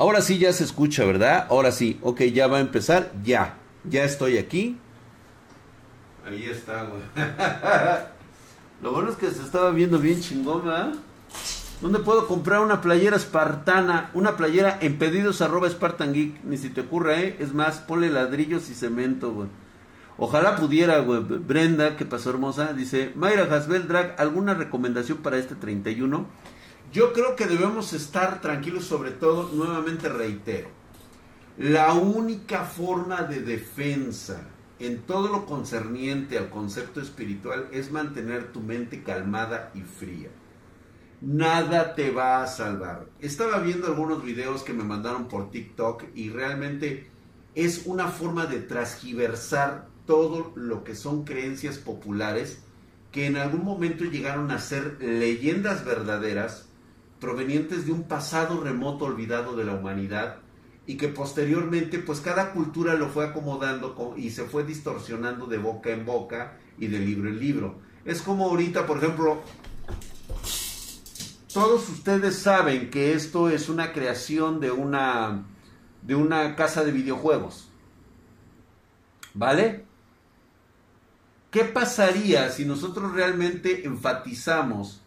Ahora sí ya se escucha, ¿verdad? Ahora sí. Ok, ya va a empezar. Ya. Ya estoy aquí. Ahí está, güey. Lo bueno es que se estaba viendo bien chingón, ¿verdad? ¿Dónde puedo comprar una playera espartana? Una playera en pedidos arroba Spartan Geek. Ni si te ocurra, ¿eh? Es más, ponle ladrillos y cemento, güey. Ojalá pudiera, güey. Brenda, que pasó hermosa, dice, Mayra Hasbel Drag, ¿alguna recomendación para este 31? Yo creo que debemos estar tranquilos, sobre todo, nuevamente reitero, la única forma de defensa en todo lo concerniente al concepto espiritual es mantener tu mente calmada y fría. Nada te va a salvar. Estaba viendo algunos videos que me mandaron por TikTok y realmente es una forma de transgiversar todo lo que son creencias populares que en algún momento llegaron a ser leyendas verdaderas provenientes de un pasado remoto olvidado de la humanidad y que posteriormente pues cada cultura lo fue acomodando y se fue distorsionando de boca en boca y de libro en libro. Es como ahorita, por ejemplo, todos ustedes saben que esto es una creación de una de una casa de videojuegos. ¿Vale? ¿Qué pasaría si nosotros realmente enfatizamos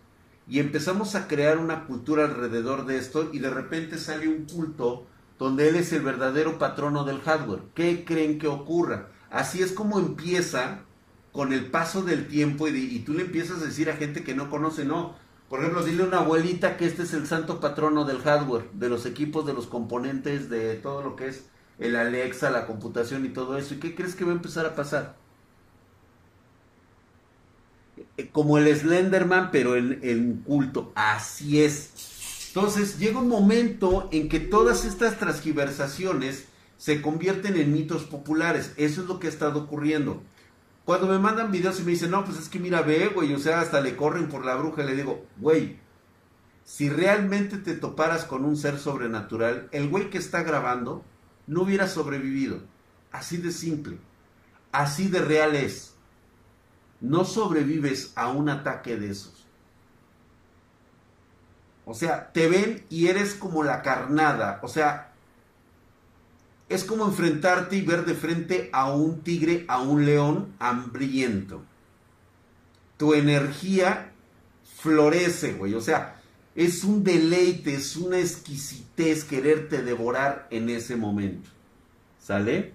y empezamos a crear una cultura alrededor de esto y de repente sale un culto donde él es el verdadero patrono del hardware. ¿Qué creen que ocurra? Así es como empieza con el paso del tiempo y, tú le empiezas a decir a gente que no conoce, no. Por ejemplo, dile a una abuelita que este es el santo patrono del hardware, de los equipos, de los componentes, de todo lo que es el Alexa, la computación y todo eso. ¿Y qué crees que va a empezar a pasar? Como el Slenderman, pero en, culto. Así es. Entonces llega un momento en que todas estas transgiversaciones se convierten en mitos populares. Eso es lo que ha estado ocurriendo. Cuando me mandan videos y me dicen, no, pues es que mira, ve, güey, o sea, hasta le corren por la bruja, le digo, güey, si realmente te toparas con un ser sobrenatural, el güey que está grabando no hubiera sobrevivido. Así de simple. Así de real es no sobrevives a un ataque de esos. O sea, te ven y eres como la carnada. O sea, es como enfrentarte y ver de frente a un tigre, a un león hambriento. Tu energía florece, güey. O sea, es un deleite, es una exquisitez quererte devorar en ese momento. ¿Sale?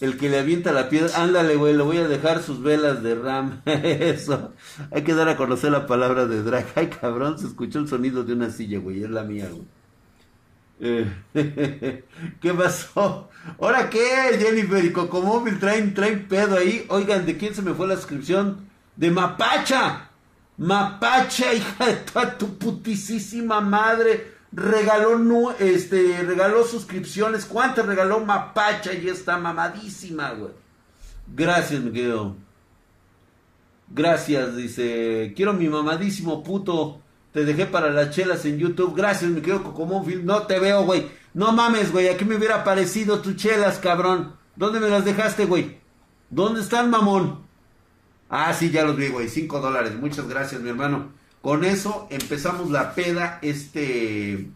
El que le avienta la piedra, ándale, güey, le voy a dejar sus velas de RAM. Eso. Hay que dar a conocer la palabra de drag. Ay, cabrón, se escuchó el sonido de una silla, güey. Es la mía, güey. Eh, ¿Qué pasó? ¿Ahora qué, Jennifer? Y Cocomóvil traen, traen pedo ahí. Oigan, ¿de quién se me fue la suscripción? De Mapacha. Mapacha, hija de tu putisísima madre regaló, no, este, regaló suscripciones. ¿Cuántas regaló Mapacha? Y está mamadísima, güey. Gracias, Miguel. Gracias, dice. Quiero mi mamadísimo puto. Te dejé para las chelas en YouTube. Gracias, mi querido Cocomónfil. No te veo, güey. No mames, güey. Aquí me hubiera aparecido tus chelas, cabrón. ¿Dónde me las dejaste, güey? ¿Dónde están, mamón? Ah, sí, ya los vi, güey. Cinco dólares. Muchas gracias, mi hermano. Con eso empezamos la peda este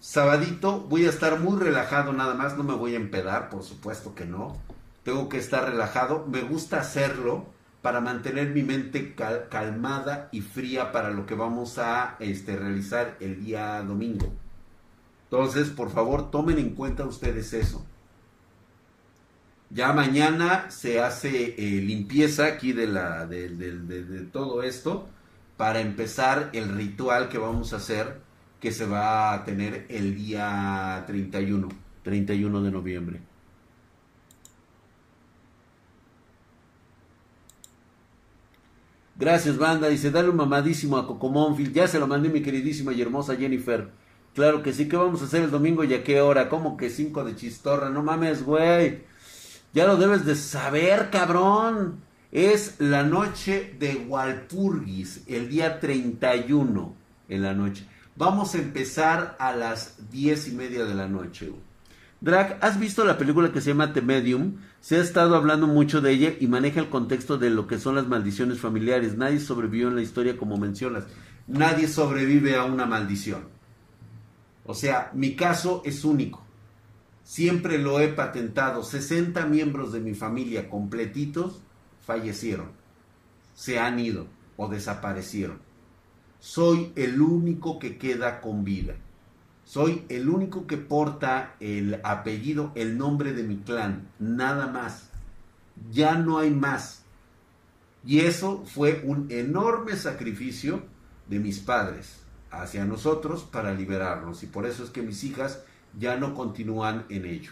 sabadito. Voy a estar muy relajado nada más, no me voy a empedar, por supuesto que no. Tengo que estar relajado. Me gusta hacerlo para mantener mi mente calmada y fría para lo que vamos a este, realizar el día domingo. Entonces, por favor, tomen en cuenta ustedes eso. Ya mañana se hace eh, limpieza aquí de, la, de todo esto para empezar el ritual que vamos a hacer, que se va a tener el día 31, 31 de noviembre. Gracias, banda. Dice, dale un mamadísimo a Cocomónfil. Ya se lo mandé mi queridísima y hermosa Jennifer. Claro que sí. ¿Qué vamos a hacer el domingo y a qué hora? ¿Cómo que 5 de chistorra? No mames, güey. Ya lo debes de saber, cabrón es la noche de Walpurgis, el día 31 en la noche. Vamos a empezar a las diez y media de la noche. Drag, ¿has visto la película que se llama The Medium? Se ha estado hablando mucho de ella y maneja el contexto de lo que son las maldiciones familiares. Nadie sobrevivió en la historia como mencionas. Nadie sobrevive a una maldición. O sea, mi caso es único. Siempre lo he patentado. 60 miembros de mi familia completitos fallecieron, se han ido o desaparecieron. Soy el único que queda con vida. Soy el único que porta el apellido, el nombre de mi clan. Nada más. Ya no hay más. Y eso fue un enorme sacrificio de mis padres hacia nosotros para liberarnos. Y por eso es que mis hijas ya no continúan en ello.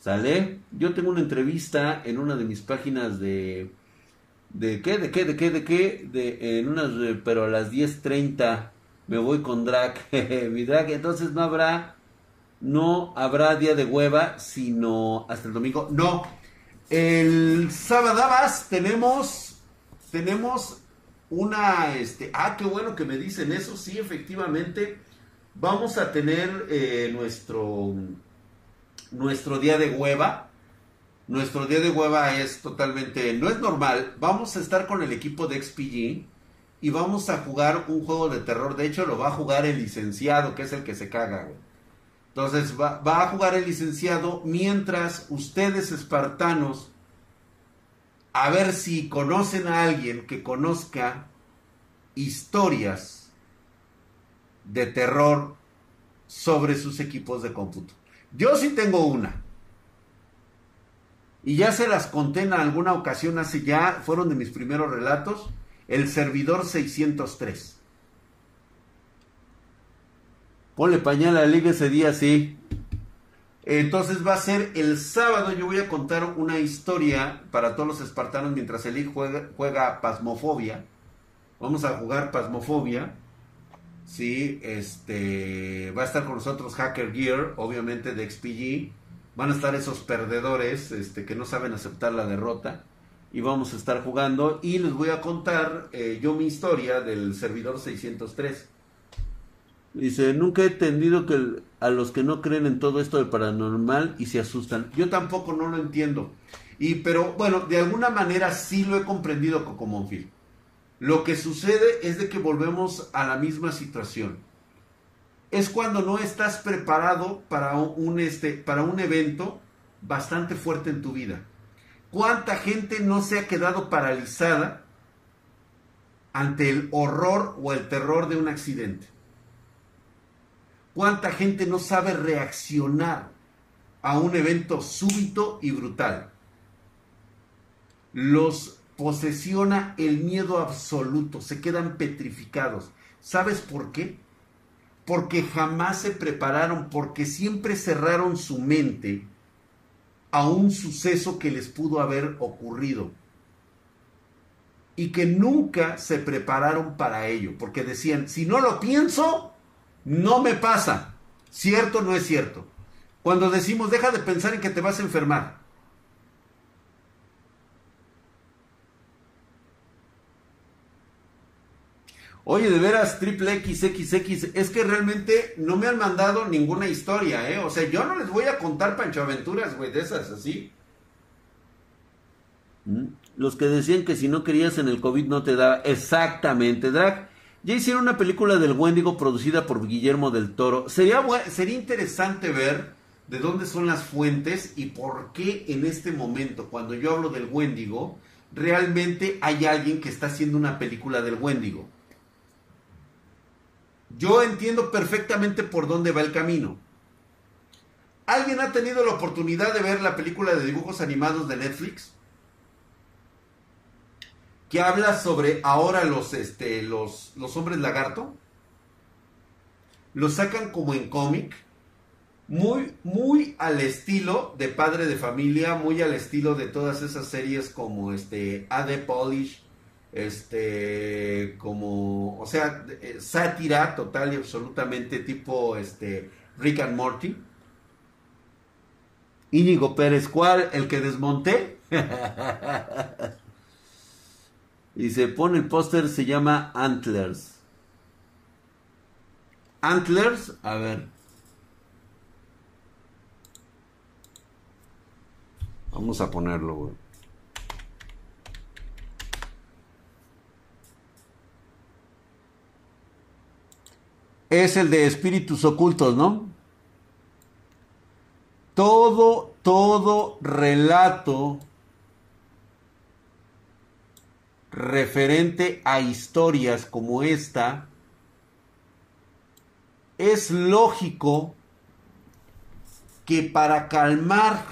¿Sale? Yo tengo una entrevista en una de mis páginas de... ¿De qué? ¿De qué? ¿De qué? ¿De qué? De, en unas... Pero a las 10.30 me voy con drag. Mi drag. Entonces no habrá... No habrá día de hueva, sino hasta el domingo. No. El sábado tenemos... Tenemos una... Este, ah, qué bueno que me dicen eso. Sí, efectivamente vamos a tener eh, nuestro, nuestro día de hueva. Nuestro día de hueva es totalmente, no es normal. Vamos a estar con el equipo de XPG y vamos a jugar un juego de terror. De hecho, lo va a jugar el licenciado, que es el que se caga, Entonces va, va a jugar el licenciado mientras ustedes, espartanos, a ver si conocen a alguien que conozca historias de terror sobre sus equipos de cómputo. Yo sí tengo una. Y ya se las conté en alguna ocasión hace ya, fueron de mis primeros relatos, el servidor 603. Ponle pañal a liga ese día, sí. Entonces va a ser el sábado, yo voy a contar una historia para todos los espartanos mientras el juega, juega Pasmofobia. Vamos a jugar Pasmofobia Sí, este va a estar con nosotros Hacker Gear, obviamente de XPG. Van a estar esos perdedores este, que no saben aceptar la derrota. Y vamos a estar jugando. Y les voy a contar eh, yo mi historia del servidor 603. Dice, nunca he entendido que a los que no creen en todo esto de paranormal y se asustan. Yo tampoco no lo entiendo. Y pero bueno, de alguna manera sí lo he comprendido Coco Monfil. Lo que sucede es de que volvemos a la misma situación. Es cuando no estás preparado para un, este, para un evento bastante fuerte en tu vida. ¿Cuánta gente no se ha quedado paralizada ante el horror o el terror de un accidente? ¿Cuánta gente no sabe reaccionar a un evento súbito y brutal? Los posesiona el miedo absoluto, se quedan petrificados. ¿Sabes por qué? Porque jamás se prepararon, porque siempre cerraron su mente a un suceso que les pudo haber ocurrido. Y que nunca se prepararon para ello, porque decían, si no lo pienso, no me pasa. ¿Cierto o no es cierto? Cuando decimos, deja de pensar en que te vas a enfermar. Oye, de veras, triple XXX, es que realmente no me han mandado ninguna historia, ¿eh? O sea, yo no les voy a contar Pancho Aventuras, güey, de esas, así. Mm, los que decían que si no querías en el COVID no te daba. Exactamente, Drag. Ya hicieron una película del Wendigo producida por Guillermo del Toro. Sería, sería interesante ver de dónde son las fuentes y por qué en este momento, cuando yo hablo del Wendigo, realmente hay alguien que está haciendo una película del Wendigo. Yo entiendo perfectamente por dónde va el camino. ¿Alguien ha tenido la oportunidad de ver la película de dibujos animados de Netflix? Que habla sobre ahora los, este, los, los hombres lagarto. Los sacan como en cómic. Muy, muy al estilo de Padre de Familia, muy al estilo de todas esas series como este AD Polish, este como o sea eh, sátira total y absolutamente tipo este Rick and Morty. Íñigo Pérez ¿cuál? el que desmonté. Y se pone el póster se llama Antlers. Antlers a ver. Vamos a ponerlo güey es el de espíritus ocultos, ¿no? Todo, todo relato referente a historias como esta, es lógico que para calmar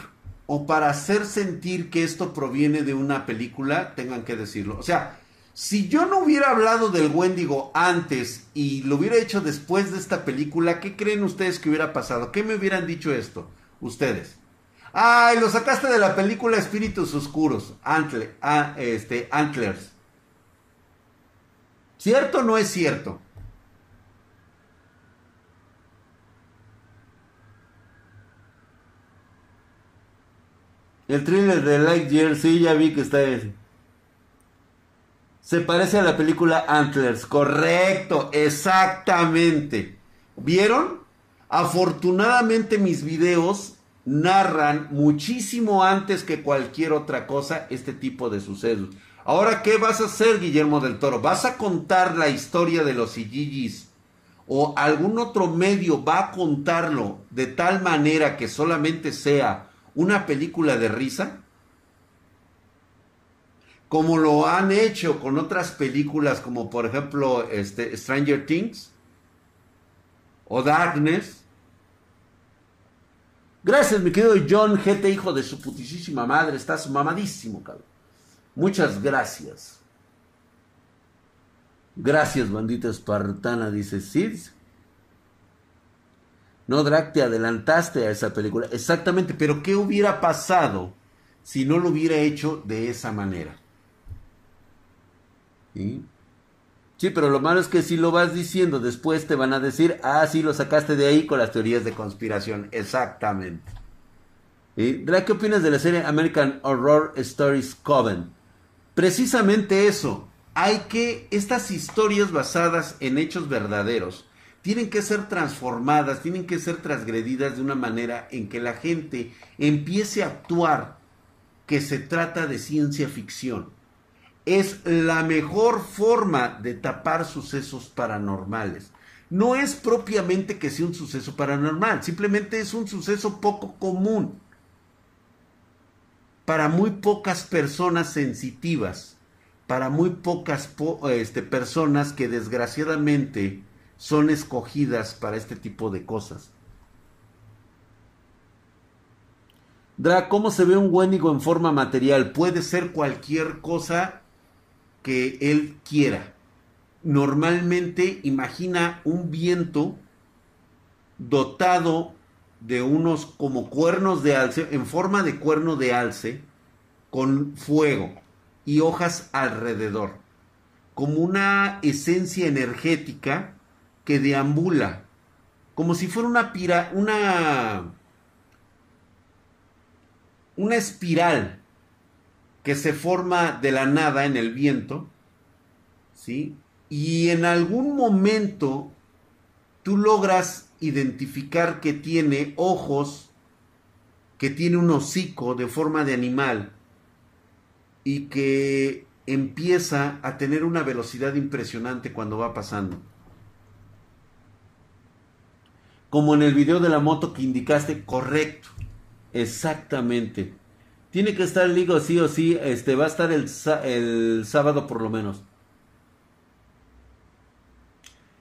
o para hacer sentir que esto proviene de una película, tengan que decirlo. O sea, si yo no hubiera hablado del Wendigo antes y lo hubiera hecho después de esta película, ¿qué creen ustedes que hubiera pasado? ¿Qué me hubieran dicho esto? Ustedes. Ay, lo sacaste de la película Espíritus Oscuros, ah, este, Antlers. ¿Cierto o no es cierto? El thriller de Lightyear, sí, ya vi que está ese. Se parece a la película Antlers, correcto, exactamente. ¿Vieron? Afortunadamente mis videos narran muchísimo antes que cualquier otra cosa este tipo de sucesos. Ahora, ¿qué vas a hacer, Guillermo del Toro? ¿Vas a contar la historia de los Igigis? ¿O algún otro medio va a contarlo de tal manera que solamente sea una película de risa? Como lo han hecho con otras películas como por ejemplo este, Stranger Things o Darkness. Gracias, mi querido John GT, hijo de su putísima madre. Estás mamadísimo, cabrón. Muchas gracias. Gracias, bandita espartana, dice Sid. No, Drac, te adelantaste a esa película. Exactamente, pero ¿qué hubiera pasado si no lo hubiera hecho de esa manera? ¿Sí? pero lo malo es que si lo vas diciendo, después te van a decir, ah, sí, lo sacaste de ahí con las teorías de conspiración. Exactamente. ¿Y? ¿Qué opinas de la serie American Horror Stories Coven? Precisamente eso. Hay que, estas historias basadas en hechos verdaderos, tienen que ser transformadas, tienen que ser transgredidas de una manera en que la gente empiece a actuar que se trata de ciencia ficción es la mejor forma de tapar sucesos paranormales. No es propiamente que sea un suceso paranormal, simplemente es un suceso poco común para muy pocas personas sensitivas, para muy pocas este, personas que desgraciadamente son escogidas para este tipo de cosas. Dra, ¿cómo se ve un Wendigo en forma material? Puede ser cualquier cosa que él quiera. Normalmente imagina un viento dotado de unos como cuernos de alce, en forma de cuerno de alce, con fuego y hojas alrededor, como una esencia energética que deambula, como si fuera una pira, una una espiral que se forma de la nada en el viento, ¿sí? Y en algún momento tú logras identificar que tiene ojos, que tiene un hocico de forma de animal y que empieza a tener una velocidad impresionante cuando va pasando. Como en el video de la moto que indicaste, correcto, exactamente. Tiene que estar Ligo sí o sí. Este va a estar el, el sábado por lo menos.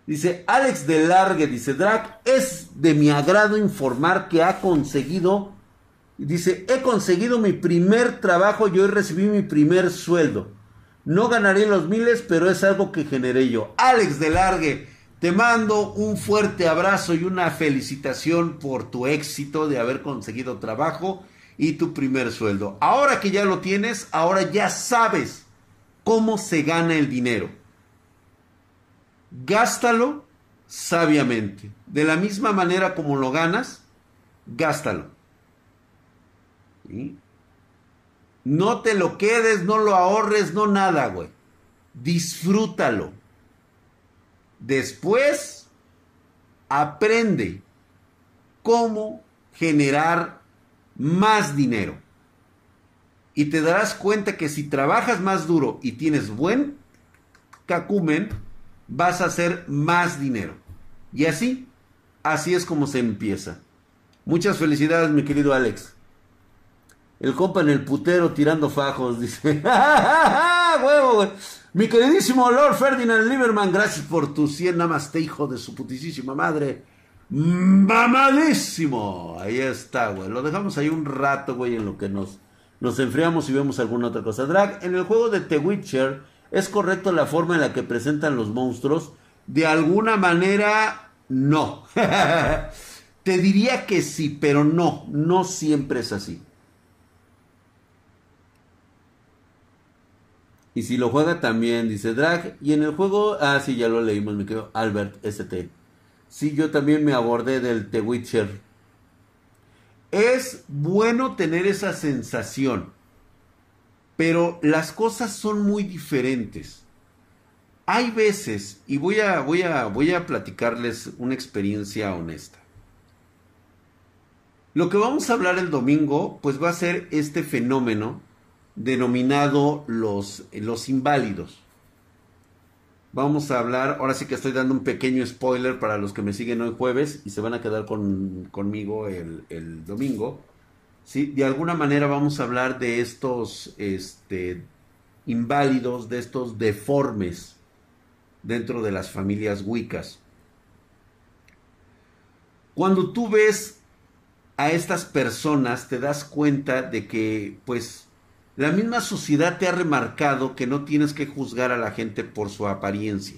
Dice Alex de Largue, dice Drac, es de mi agrado informar que ha conseguido, dice, he conseguido mi primer trabajo y hoy recibí mi primer sueldo. No ganaré los miles, pero es algo que generé yo. Alex de Largue, te mando un fuerte abrazo y una felicitación por tu éxito de haber conseguido trabajo y tu primer sueldo. Ahora que ya lo tienes, ahora ya sabes cómo se gana el dinero. Gástalo sabiamente. De la misma manera como lo ganas, gástalo. No te lo quedes, no lo ahorres, no nada, güey. Disfrútalo. Después, aprende cómo generar más dinero. Y te darás cuenta que si trabajas más duro y tienes buen cacumen, vas a hacer más dinero. Y así, así es como se empieza. Muchas felicidades, mi querido Alex. El compa en el putero tirando fajos, dice. ¡Huevo, Mi queridísimo Lord Ferdinand Lieberman, gracias por tu 100 namaste, hijo de su putísima madre. Mamadísimo. Ahí está, güey. Lo dejamos ahí un rato, güey, en lo que nos, nos enfriamos y vemos alguna otra cosa. Drag, en el juego de The Witcher, ¿es correcto la forma en la que presentan los monstruos? De alguna manera, no. Te diría que sí, pero no, no siempre es así. Y si lo juega también, dice Drag. Y en el juego, ah, sí, ya lo leímos, mi querido Albert ST. Sí, yo también me abordé del The Witcher. Es bueno tener esa sensación, pero las cosas son muy diferentes. Hay veces, y voy a, voy a, voy a platicarles una experiencia honesta. Lo que vamos a hablar el domingo, pues va a ser este fenómeno denominado los, los inválidos. Vamos a hablar, ahora sí que estoy dando un pequeño spoiler para los que me siguen hoy jueves y se van a quedar conmigo el, domingo. ¿sí? De alguna manera vamos a hablar de estos este, inválidos, de estos deformes dentro de las familias wicas. Cuando tú ves a estas personas te das cuenta de que pues la misma sociedad te ha remarcado que no tienes que juzgar a la gente por su apariencia.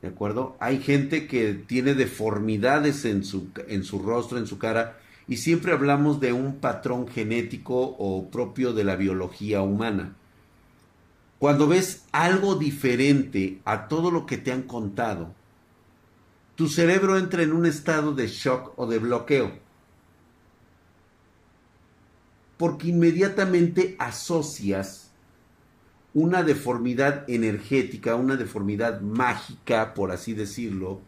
¿De acuerdo? Hay gente que tiene deformidades en su, en su rostro, en su cara, y siempre hablamos de un patrón genético o propio de la biología humana. Cuando ves algo diferente a todo lo que te han contado, tu cerebro entra en un estado de shock o de bloqueo porque inmediatamente asocias una deformidad energética, una deformidad mágica, por así decirlo,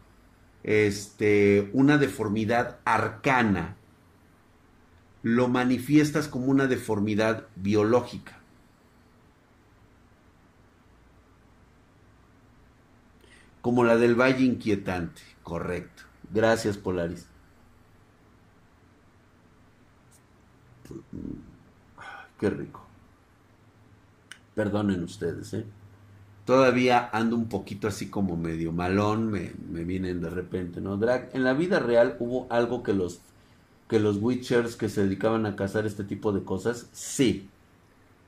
este, una deformidad arcana, lo manifiestas como una deformidad biológica. Como la del Valle Inquietante, correcto. Gracias, Polaris. Qué rico. Perdonen ustedes, ¿eh? Todavía ando un poquito así como medio malón, me, vienen de repente, ¿no? Drag, en la vida real hubo algo que los, que los Witchers que se dedicaban a cazar este tipo de cosas, sí.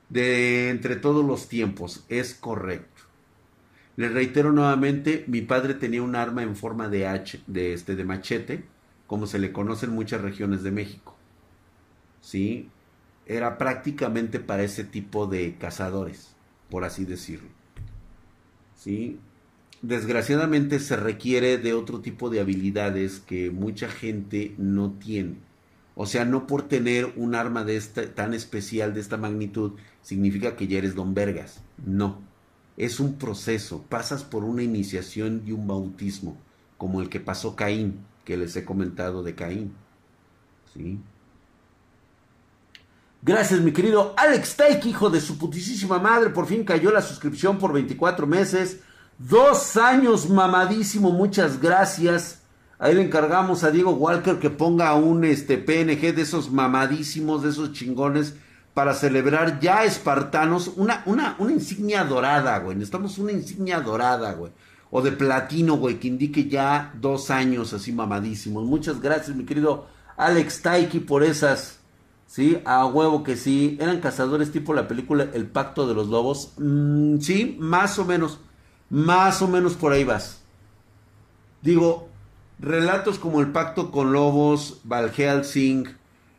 De entre todos los tiempos, es correcto. Les reitero nuevamente, mi padre tenía un arma en forma de, H, de, este, de machete, como se le conoce en muchas regiones de México. ¿sí? Era prácticamente para ese tipo de cazadores, por así decirlo. ¿Sí? Desgraciadamente se requiere de otro tipo de habilidades que mucha gente no tiene. O sea, no por tener un arma de esta, tan especial de esta magnitud significa que ya eres don Vergas. No. Es un proceso. Pasas por una iniciación y un bautismo, como el que pasó Caín, que les he comentado de Caín. ¿Sí? Gracias, mi querido Alex Taik, hijo de su putísima madre. Por fin cayó la suscripción por 24 meses. Dos años, mamadísimo. Muchas gracias. Ahí le encargamos a Diego Walker que ponga un este, PNG de esos mamadísimos, de esos chingones, para celebrar ya espartanos. Una, una, una insignia dorada, güey. Necesitamos una insignia dorada, güey. O de platino, güey, que indique ya dos años así mamadísimos. Muchas gracias, mi querido Alex Taiki, por esas Sí, a huevo que sí. Eran cazadores tipo la película El Pacto de los Lobos. Mm, sí, más o menos. Más o menos por ahí vas. Digo, relatos como El Pacto con Lobos, Val Helsing,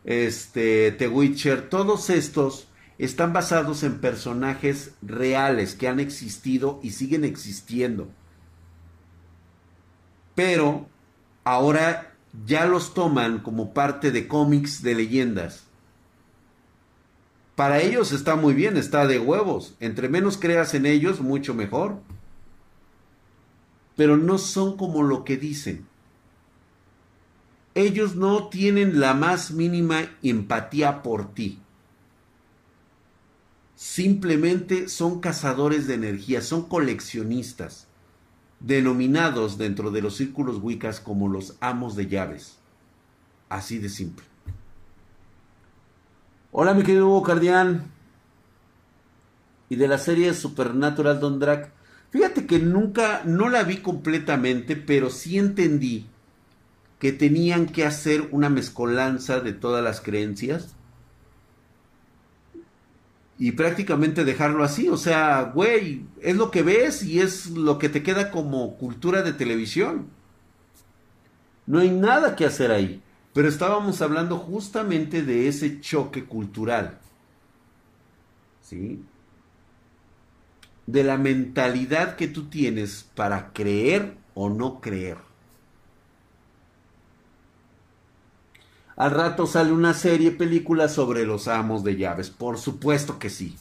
este, The Witcher, todos estos están basados en personajes reales que han existido y siguen existiendo. Pero ahora ya los toman como parte de cómics de leyendas. Para ellos está muy bien, está de huevos. Entre menos creas en ellos, mucho mejor. Pero no son como lo que dicen. Ellos no tienen la más mínima empatía por ti. Simplemente son cazadores de energía, son coleccionistas. denominados dentro de los círculos wiccas como los amos de llaves. Así de simple. Hola mi querido Hugo Cardián. Y de la serie Supernatural Don Drac. Fíjate que nunca, no la vi completamente, pero sí entendí que tenían que hacer una mezcolanza de todas las creencias y prácticamente dejarlo así. O sea, güey, es lo que ves y es lo que te queda como cultura de televisión. No hay nada que hacer ahí. Pero estábamos hablando justamente de ese choque cultural. ¿Sí? De la mentalidad que tú tienes para creer o no creer. Al rato sale una serie, película sobre los amos de llaves. Por supuesto que sí.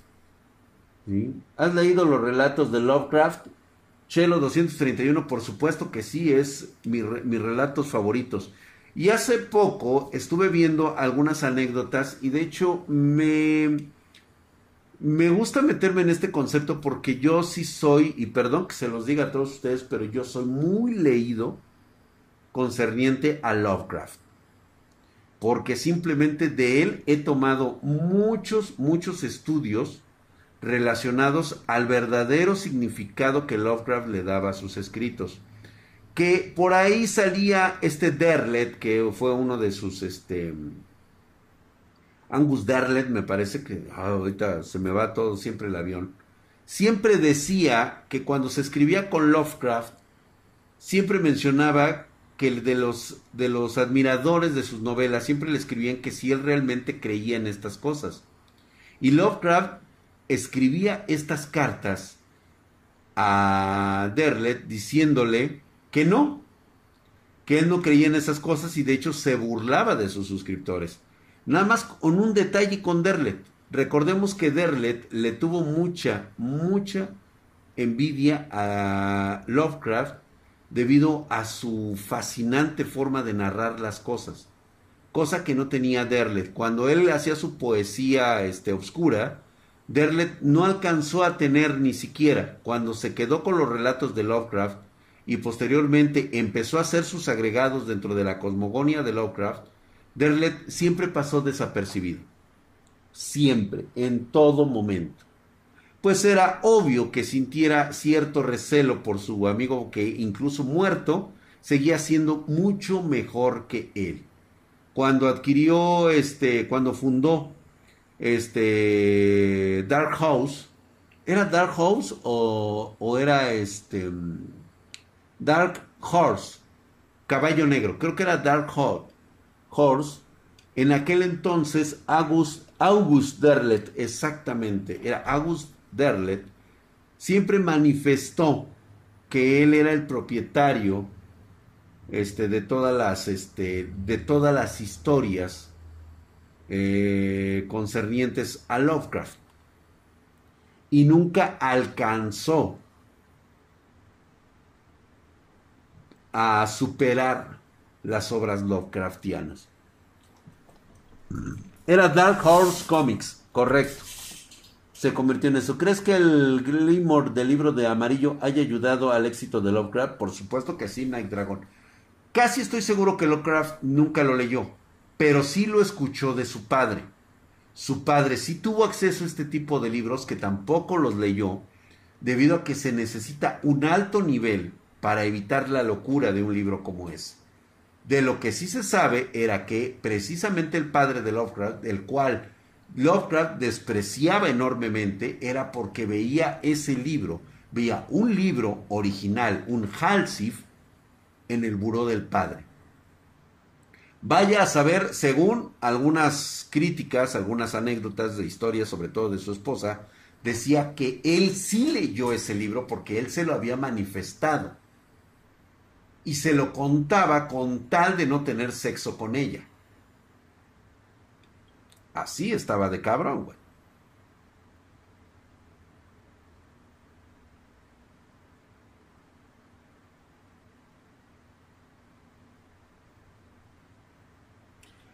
¿Has leído los relatos de Lovecraft? Chelo 231, por supuesto que sí, es mi, mis relatos favoritos. Y hace poco estuve viendo algunas anécdotas y de hecho me, me gusta meterme en este concepto porque yo sí soy, y perdón que se los diga a todos ustedes, pero yo soy muy leído concerniente a Lovecraft porque simplemente de él he tomado muchos, muchos estudios relacionados al verdadero significado que Lovecraft le daba a sus escritos. Que por ahí salía este Derlet, que fue uno de sus, este, Angus Derlet, me parece que, ah, ahorita se me va todo siempre el avión, siempre decía que cuando se escribía con Lovecraft, siempre mencionaba que de los, de los admiradores de sus novelas siempre le escribían que si él realmente creía en estas cosas. Y Lovecraft escribía estas cartas a Derlet diciéndole que no, que él no creía en esas cosas y de hecho se burlaba de sus suscriptores. Nada más con un detalle con Derlet. Recordemos que Derlet le tuvo mucha, mucha envidia a Lovecraft debido a su fascinante forma de narrar las cosas, cosa que no tenía Derlet. Cuando él hacía su poesía este, obscura, Derlet no alcanzó a tener ni siquiera, cuando se quedó con los relatos de Lovecraft y posteriormente empezó a hacer sus agregados dentro de la cosmogonía de Lovecraft, Derlet siempre pasó desapercibido. Siempre, en todo momento pues era obvio que sintiera cierto recelo por su amigo que incluso muerto seguía siendo mucho mejor que él. Cuando adquirió este, cuando fundó este Dark House, ¿era Dark House o, o era este Dark Horse? Caballo Negro, creo que era Dark Horse. En aquel entonces August, August exactamente, era August Derlet, siempre manifestó que él era el propietario este, de, todas las, este, de todas las historias eh, concernientes a Lovecraft. Y nunca alcanzó a superar las obras Lovecraftianas. Era Dark Horse Comics, correcto se convirtió en eso. ¿Crees que el Glimmer del libro de amarillo haya ayudado al éxito de Lovecraft? Por supuesto que sí, Night Dragon. Casi estoy seguro que Lovecraft nunca lo leyó, pero sí lo escuchó de su padre. Su padre sí tuvo acceso a este tipo de libros que tampoco los leyó, debido a que se necesita un alto nivel para evitar la locura de un libro como ese. De lo que sí se sabe era que precisamente el padre de Lovecraft, el cual Lovecraft despreciaba enormemente era porque veía ese libro, veía un libro original, un Halsif, en el buró del padre. Vaya a saber, según algunas críticas, algunas anécdotas de historia, sobre todo de su esposa, decía que él sí leyó ese libro porque él se lo había manifestado. Y se lo contaba con tal de no tener sexo con ella. Así estaba de cabrón, güey.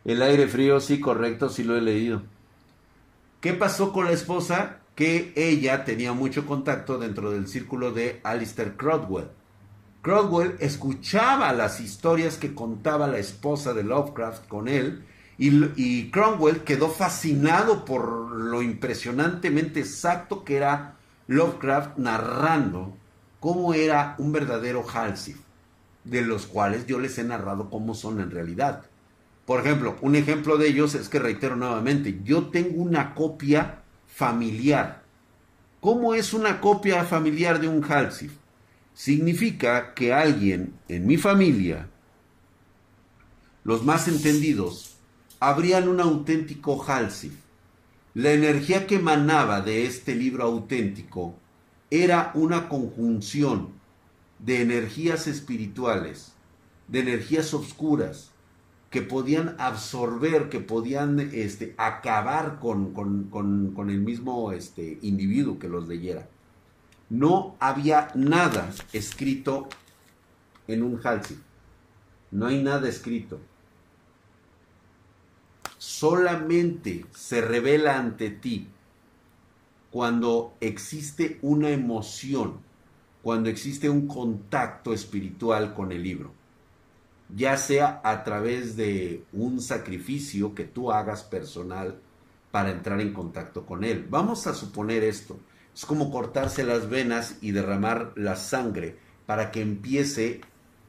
El aire frío, sí, correcto, sí lo he leído. ¿Qué pasó con la esposa? Que ella tenía mucho contacto dentro del círculo de Alistair Crowdwell. Cromwell escuchaba las historias que contaba la esposa de Lovecraft con él y, Cromwell quedó fascinado por lo impresionantemente exacto que era Lovecraft narrando cómo era un verdadero Halsey, de los cuales yo les he narrado cómo son en realidad. Por ejemplo, un ejemplo de ellos es que reitero nuevamente, yo tengo una copia familiar. ¿Cómo es una copia familiar de un Halsey? Significa que alguien en mi familia, los más entendidos, habrían un auténtico Halsif. La energía que emanaba de este libro auténtico era una conjunción de energías espirituales, de energías oscuras, que podían absorber, que podían este, acabar con, con, el mismo este, individuo que los leyera. No había nada escrito en un Halsif. No hay nada escrito solamente se revela ante ti cuando existe una emoción, cuando existe un contacto espiritual con el libro, ya sea a través de un sacrificio que tú hagas personal para entrar en contacto con él. Vamos a suponer esto, es como cortarse las venas y derramar la sangre para que empiece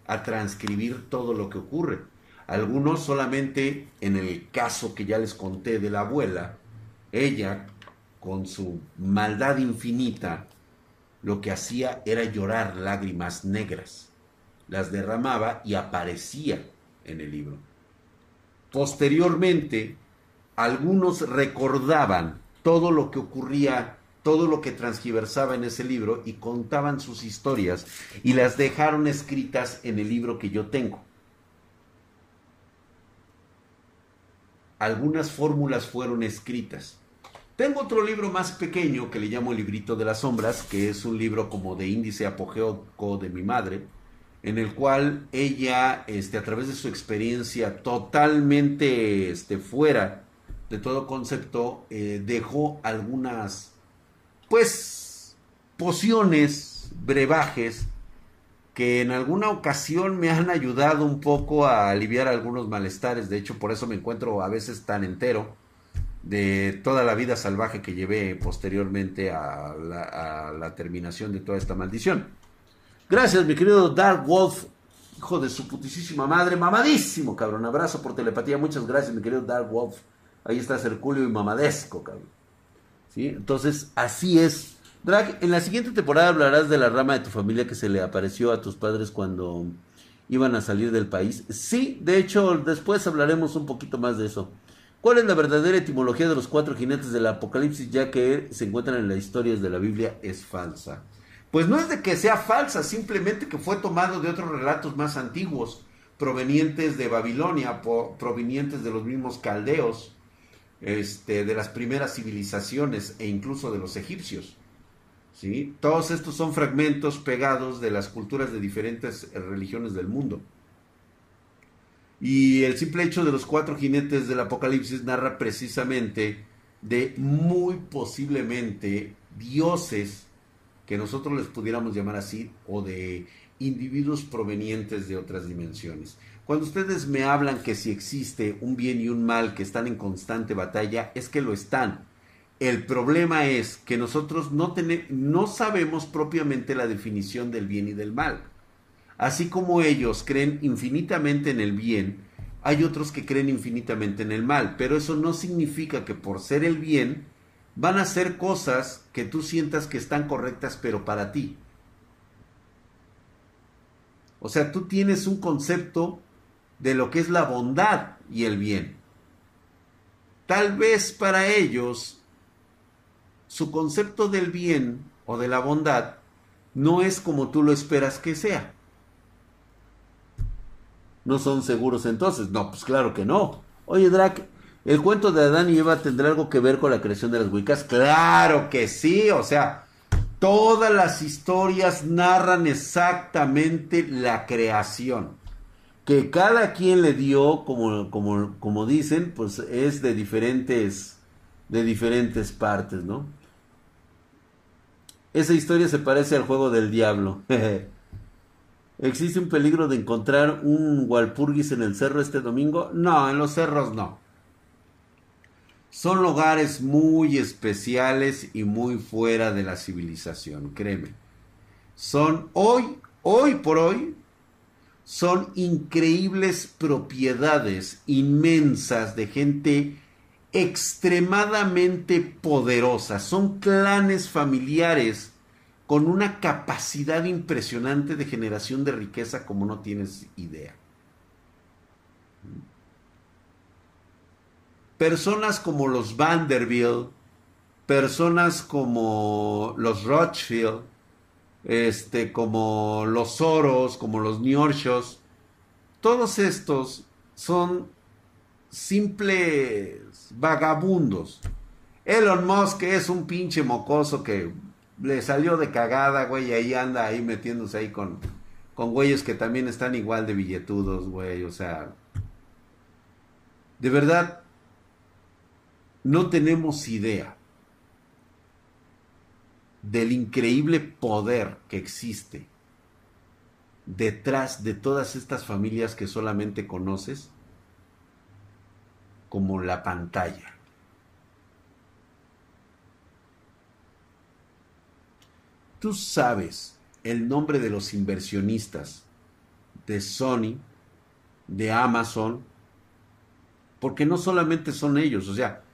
a transcribir todo lo que ocurre. Algunos solamente en el caso que ya les conté de la abuela, ella con su maldad infinita, lo que hacía era llorar lágrimas negras. Las derramaba y aparecía en el libro. Posteriormente, algunos recordaban todo lo que ocurría, todo lo que transgiversaba en ese libro y contaban sus historias y las dejaron escritas en el libro que yo tengo. algunas fórmulas fueron escritas. Tengo otro libro más pequeño que le llamo el librito de las sombras, que es un libro como de índice apogéoco de mi madre, en el cual ella, este, a través de su experiencia totalmente este, fuera de todo concepto, eh, dejó algunas, pues, pociones, brebajes, que en alguna ocasión me han ayudado un poco a aliviar algunos malestares. De hecho, por eso me encuentro a veces tan entero de toda la vida salvaje que llevé posteriormente a la, terminación de toda esta maldición. Gracias, mi querido Dark Wolf, hijo de su putísima madre, mamadísimo, cabrón. Abrazo por telepatía, muchas gracias, mi querido Dark Wolf. Ahí está Herculio y mamadesco, cabrón. Entonces, así es Drag, en la siguiente temporada hablarás de la rama de tu familia que se le apareció a tus padres cuando iban a salir del país. Sí, de hecho, después hablaremos un poquito más de eso. ¿Cuál es la verdadera etimología de los cuatro jinetes del Apocalipsis, ya que se encuentran en las historias de la Biblia? Es falsa. Pues no es de que sea falsa, simplemente que fue tomado de otros relatos más antiguos, provenientes de Babilonia, provenientes de los mismos caldeos, este, de las primeras civilizaciones e incluso de los egipcios. ¿sí? Todos estos son fragmentos pegados de las culturas de diferentes religiones del mundo. Y el simple hecho de los cuatro jinetes del Apocalipsis narra precisamente de muy posiblemente dioses que nosotros les pudiéramos llamar así o de individuos provenientes de otras dimensiones. Cuando ustedes me hablan que si existe un bien y un mal que están en constante batalla, es que lo están el problema es que nosotros no, no sabemos propiamente la definición del bien y del mal. Así como ellos creen infinitamente en el bien, hay otros que creen infinitamente en el mal, pero eso no significa que por ser el bien van a hacer cosas que tú sientas que están correctas, pero para ti. O sea, tú tienes un concepto de lo que es la bondad y el bien. Tal vez para ellos su concepto del bien o de la bondad no es como tú lo esperas que sea. ¿No son seguros entonces? No, pues claro que no. Oye, Drac, ¿el cuento de Adán y Eva tendrá algo que ver con la creación de las Wiccas? Claro que sí, o sea, todas las historias narran exactamente la creación. Que cada quien le dio, como, como, como dicen, pues es de diferentes, de diferentes partes, ¿no? Esa historia se parece al juego del diablo. ¿Existe un peligro de encontrar un Walpurgis en el cerro este domingo? No, en los cerros no. Son lugares muy especiales y muy fuera de la civilización, créeme. Son hoy, hoy por hoy, son increíbles propiedades inmensas de gente extremadamente poderosa. Son clanes familiares con una capacidad impresionante de generación de riqueza como no tienes idea. personas como los Vanderbilt, personas como los Rothschild, este, como los Soros, como los Niorchos, todos estos son simples vagabundos. Elon Musk es un pinche mocoso que le salió de cagada, güey, y ahí anda ahí metiéndose ahí con, con güeyes que también están igual de billetudos, güey, o sea, de verdad, no tenemos idea del increíble poder que existe detrás de todas estas familias que solamente conoces como la pantalla. Tú sabes el nombre de los inversionistas de Sony, de Amazon, porque no solamente son ellos, o sea,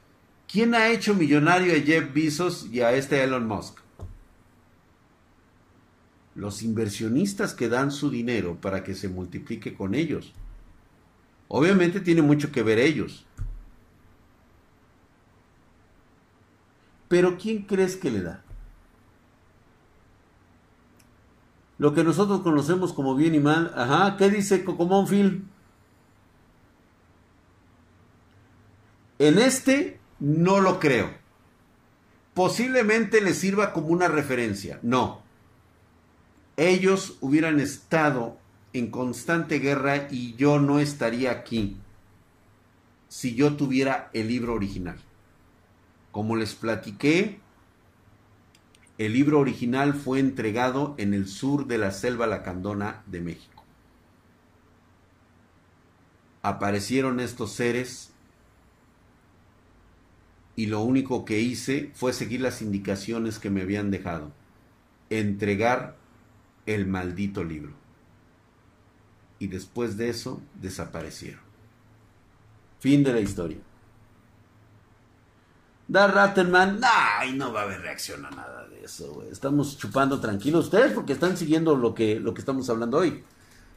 ¿Quién ha hecho millonario a Jeff Bezos y a este Elon Musk? Los inversionistas que dan su dinero para que se multiplique con ellos. Obviamente tiene mucho que ver ellos. Pero ¿quién crees que le da? Lo que nosotros conocemos como bien y mal. Ajá, ¿qué dice Cocomón Phil? En este no lo creo. Posiblemente les sirva como una referencia. No. Ellos hubieran estado en constante guerra y yo no estaría aquí si yo tuviera el libro original. Como les platiqué, el libro original fue entregado en el sur de la selva lacandona de México. Aparecieron estos seres y lo único que hice fue seguir las indicaciones que me habían dejado. Entregar el maldito libro. Y después de eso desaparecieron. Fin de la historia. Dar Ratterman, ay, no va a haber reacción a nada de eso, Estamos chupando tranquilos ustedes porque están siguiendo lo que, lo que estamos hablando hoy.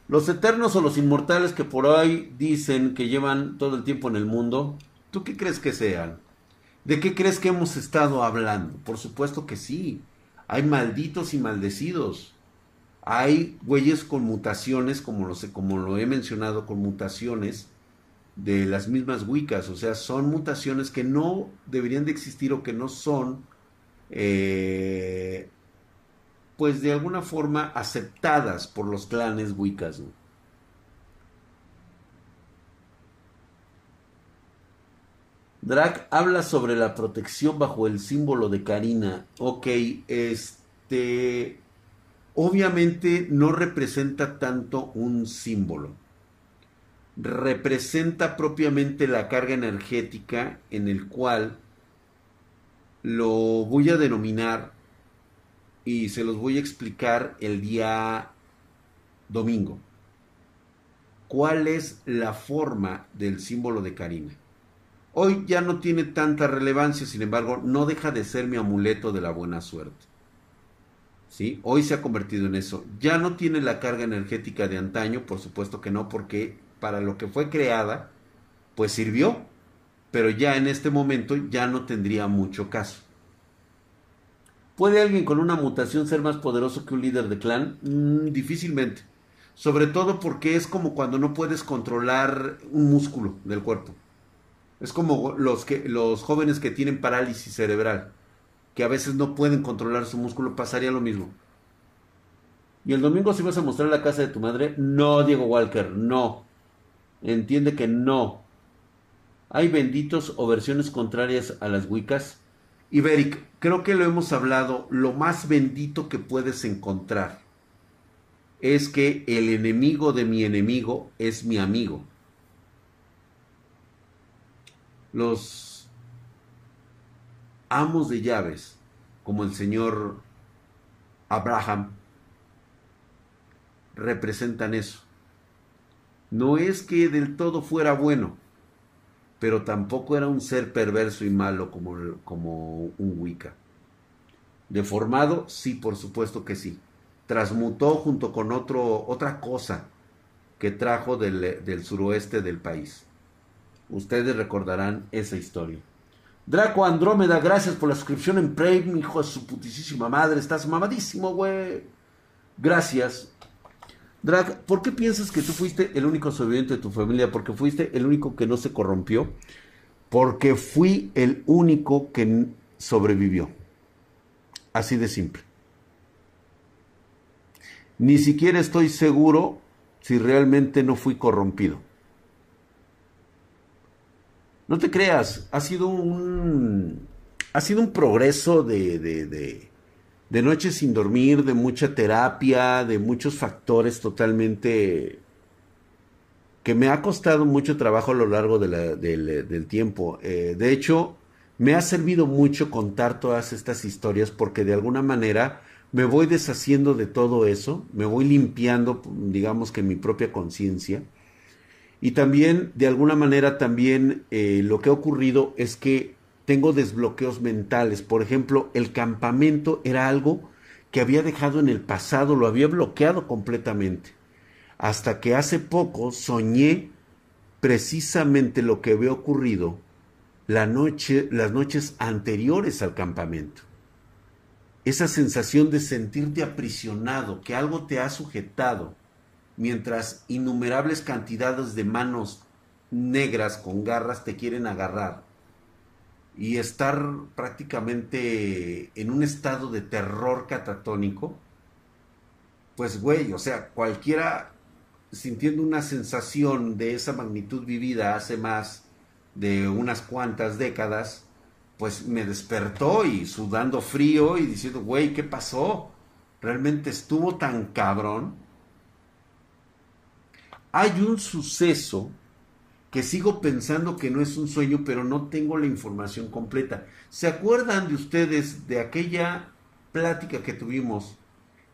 Los eternos o los inmortales que por hoy dicen que llevan todo el tiempo en el mundo, ¿tú qué crees que sean? ¿De qué crees que hemos estado hablando? Por supuesto que sí. Hay malditos y maldecidos. Hay güeyes con mutaciones, como lo, como lo he mencionado, con mutaciones de las mismas Wiccas. O sea, son mutaciones que no deberían de existir o que no son, eh, pues de alguna forma aceptadas por los clanes Wiccas. Drac habla sobre la protección bajo el símbolo de Karina. Ok, este. Obviamente no representa tanto un símbolo. Representa propiamente la carga energética en el cual lo voy a denominar y se los voy a explicar el día domingo. ¿Cuál es la forma del símbolo de Karina? Hoy ya no tiene tanta relevancia, sin embargo, no deja de ser mi amuleto de la buena suerte. ¿Sí? Hoy se ha convertido en eso. Ya no tiene la carga energética de antaño, por supuesto que no, porque para lo que fue creada, pues sirvió, pero ya en este momento ya no tendría mucho caso. ¿Puede alguien con una mutación ser más poderoso que un líder de clan? Mm, difícilmente. Sobre todo porque es como cuando no puedes controlar un músculo del cuerpo. Es como los, que, los jóvenes que tienen parálisis cerebral, que a veces no pueden controlar su músculo, pasaría lo mismo. ¿Y el domingo si vas a mostrar la casa de tu madre? No, Diego Walker, no. Entiende que no. Hay benditos o versiones contrarias a las Wiccas. Iberic, creo que lo hemos hablado, lo más bendito que puedes encontrar es que el enemigo de mi enemigo es mi amigo. Los amos de llaves, como el señor Abraham, representan eso. No es que del todo fuera bueno, pero tampoco era un ser perverso y malo como, un Wicca. Deformado, sí, por supuesto que sí. Transmutó junto con otra cosa que trajo del, del suroeste del país. Ustedes recordarán esa historia. Draco Andrómeda, gracias por la suscripción en Prime, hijo de su putísima madre. Estás mamadísimo, güey. Gracias. Drag, ¿por qué piensas que tú fuiste el único sobreviviente de tu familia? Porque fuiste el único que no se corrompió. Porque fui el único que sobrevivió. Así de simple. Ni siquiera estoy seguro si realmente no fui corrompido. No te creas, ha sido un, ha sido un progreso de, de, de, de noches sin dormir, de mucha terapia, de muchos factores totalmente que me ha costado mucho trabajo a lo largo del tiempo. Eh, de hecho, me ha servido mucho contar todas estas historias porque de alguna manera me voy deshaciendo de todo eso, me voy limpiando, digamos que mi propia conciencia y también, de alguna manera, también eh, lo que ha ocurrido es que tengo desbloqueos mentales. Por ejemplo, el campamento era algo que había dejado en el pasado, lo había bloqueado completamente. Hasta que hace poco soñé precisamente lo que había ocurrido la noche, las noches anteriores al campamento. Esa sensación de sentirte aprisionado, que algo te ha sujetado, mientras innumerables cantidades de manos negras con garras te quieren agarrar y estar prácticamente en un estado de terror catatónico, pues güey, o sea, cualquiera sintiendo una sensación de esa magnitud vivida hace más de unas cuantas décadas, pues me despertó y sudando frío y diciendo, güey, ¿qué pasó? Realmente estuvo tan cabrón hay un suceso que sigo pensando que no es un sueño, pero no tengo la información completa. ¿Se acuerdan de ustedes de aquella plática que tuvimos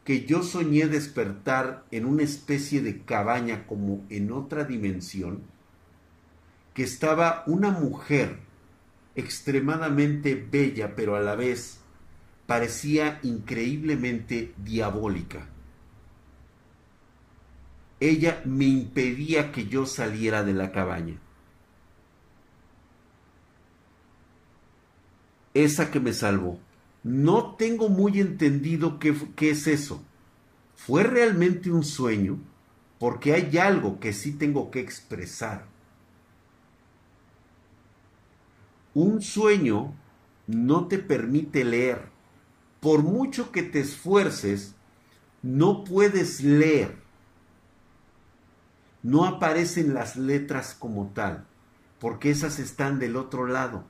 que yo soñé despertar en una especie de cabaña como en otra dimensión? Que estaba una mujer extremadamente bella, pero a la vez parecía increíblemente diabólica ella me impedía que yo saliera de la cabaña. Esa que me salvó. No tengo muy entendido qué, qué es eso. ¿Fue realmente un sueño? Porque hay algo que sí tengo que expresar. Un sueño no te permite leer. Por mucho que te esfuerces, no puedes leer no aparecen las letras como tal, porque esas están del otro lado,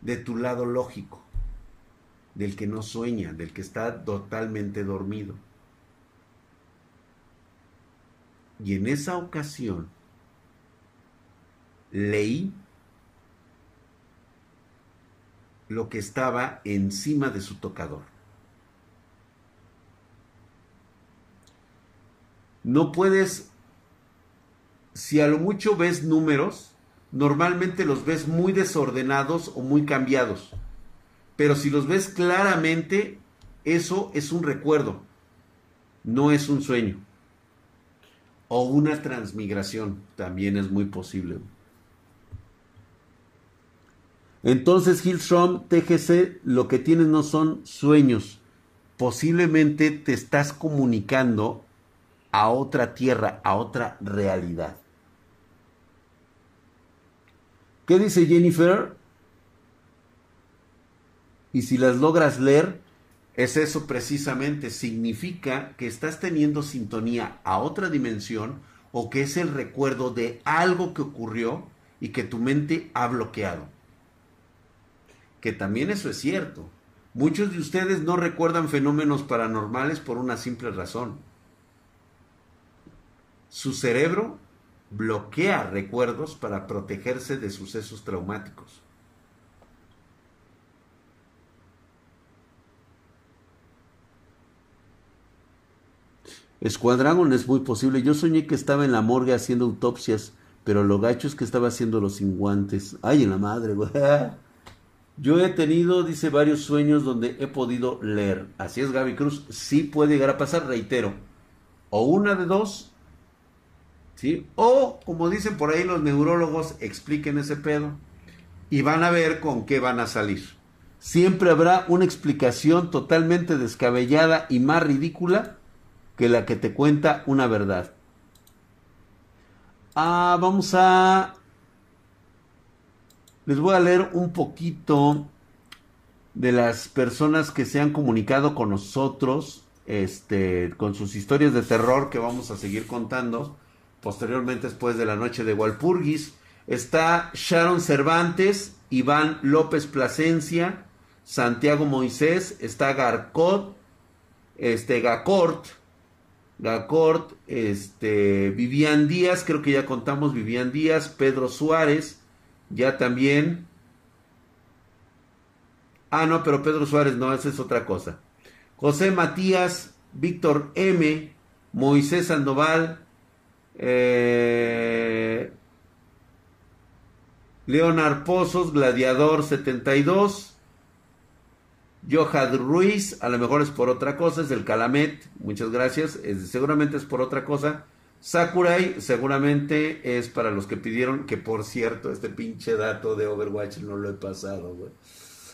de tu lado lógico, del que no sueña, del que está totalmente dormido. Y en esa ocasión leí lo que estaba encima de su tocador. No puedes si a lo mucho ves números, normalmente los ves muy desordenados o muy cambiados. Pero si los ves claramente, eso es un recuerdo, no es un sueño. O una transmigración, también es muy posible. Entonces, Hillstrom, TGC, lo que tienes no son sueños. Posiblemente te estás comunicando a otra tierra, a otra realidad. ¿Qué dice Jennifer? Y si las logras leer, es eso precisamente. Significa que estás teniendo sintonía a otra dimensión o que es el recuerdo de algo que ocurrió y que tu mente ha bloqueado. Que también eso es cierto. Muchos de ustedes no recuerdan fenómenos paranormales por una simple razón. Su cerebro bloquea recuerdos para protegerse de sucesos traumáticos. Escuadrón es muy posible. Yo soñé que estaba en la morgue haciendo autopsias, pero lo gacho es que estaba haciendo los sin guantes. Ay, en la madre. Yo he tenido, dice, varios sueños donde he podido leer. Así es, Gaby Cruz. Sí puede llegar a pasar, reitero. O una de dos. O, como dicen por ahí los neurólogos, expliquen ese pedo. Y van a ver con qué van a salir. Siempre habrá una explicación totalmente descabellada y más ridícula que la que te cuenta una verdad. Ah, vamos a les voy a leer un poquito de las personas que se han comunicado con nosotros, este, con sus historias de terror que vamos a seguir contando posteriormente después de la noche de Walpurgis. Está Sharon Cervantes, Iván López Plasencia, Santiago Moisés, está Garcot, este Gacort, Gacort, este Vivian Díaz, creo que ya contamos Vivian Díaz, Pedro Suárez, ya también. Ah, no, pero Pedro Suárez no, esa es otra cosa. José Matías, Víctor M, Moisés Sandoval, eh, Leonard Pozos, Gladiador 72, Johad Ruiz, a lo mejor es por otra cosa, es del Calamet, muchas gracias, seguramente es por otra cosa. Sakurai seguramente es para los que pidieron, que por cierto, este pinche dato de Overwatch no lo he pasado.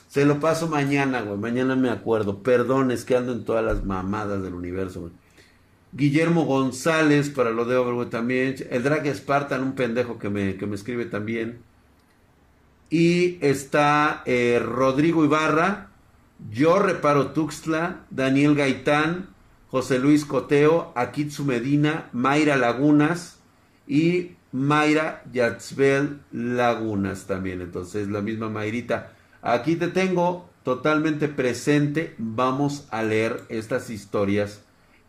Se lo paso mañana. Mañana me acuerdo. Perdón, es que ando en todas las mamadas del universo. Guillermo González para lo de Overwatch también. El Drag Spartan, un pendejo que me, que me escribe también. Y está eh, Rodrigo Ibarra. Yo reparo Tuxtla. Daniel Gaitán. José Luis Coteo, Akitsu Medina, Mayra Lagunas y Mayra Yatzbel Lagunas también. Entonces, la misma Mayrita. Aquí te tengo totalmente presente. Vamos a leer estas historias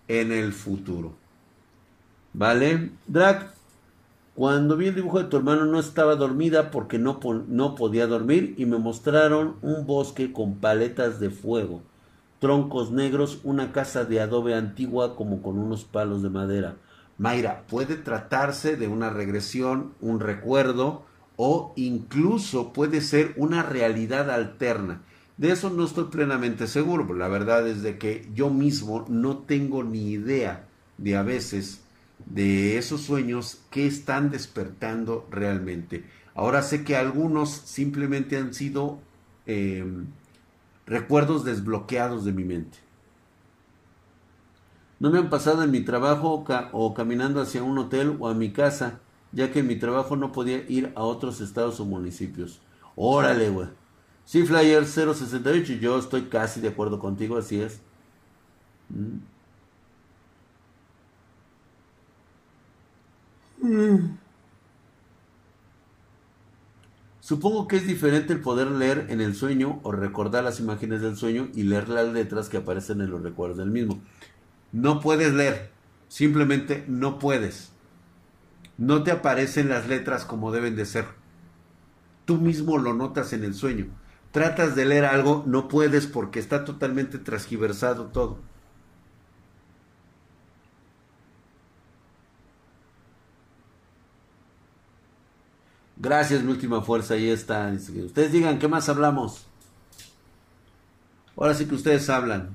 en el futuro. ¿Vale? Drag, cuando vi el dibujo de tu hermano no estaba dormida porque no, no podía dormir y me mostraron un bosque con paletas de fuego troncos negros, una casa de adobe antigua como con unos palos de madera. Mayra, puede tratarse de una regresión, un recuerdo o incluso puede ser una realidad alterna. De eso no estoy plenamente seguro, la verdad es de que yo mismo no tengo ni idea de a veces de esos sueños que están despertando realmente. Ahora sé que algunos simplemente han sido eh, recuerdos desbloqueados de mi mente. No me han pasado en mi trabajo o caminando hacia un hotel o a mi casa, ya que en mi trabajo no podía ir a otros estados o municipios. Órale, güey. Sí, Flyer 068, yo estoy casi de acuerdo contigo, así es. Mm. Supongo que es diferente el poder leer en el sueño o recordar las imágenes del sueño y leer las letras que aparecen en los recuerdos del mismo. No puedes leer, simplemente no puedes. No te aparecen las letras como deben de ser. Tú mismo lo notas en el sueño. Tratas de leer algo, no puedes porque está totalmente transgiversado todo. Gracias, mi última fuerza, ahí está. Ustedes digan, ¿qué más hablamos? Ahora sí que ustedes hablan.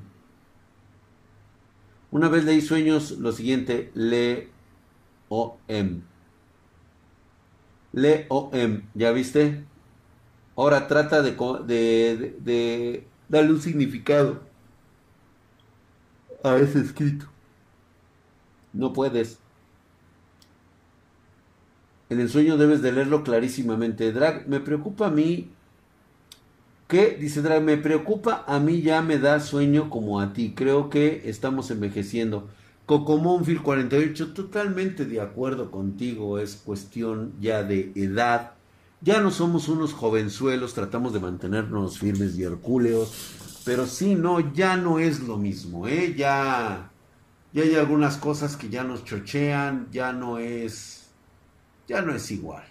Una vez leí sueños, lo siguiente, le o m. Le o m, ¿ya viste? Ahora trata de, de, darle un significado a ese escrito. No puedes. En el sueño debes de leerlo clarísimamente. Drag, me preocupa a mí. ¿Qué? Dice Drag, me preocupa a mí ya me da sueño como a ti. Creo que estamos envejeciendo. Cocomónfil 48, totalmente de acuerdo contigo. Es cuestión ya de edad. Ya no somos unos jovenzuelos, tratamos de mantenernos firmes y hercúleos. Pero sí, no, ya no es lo mismo, ¿eh? Ya ya hay algunas cosas que ya nos chochean, ya no es, ya no es igual.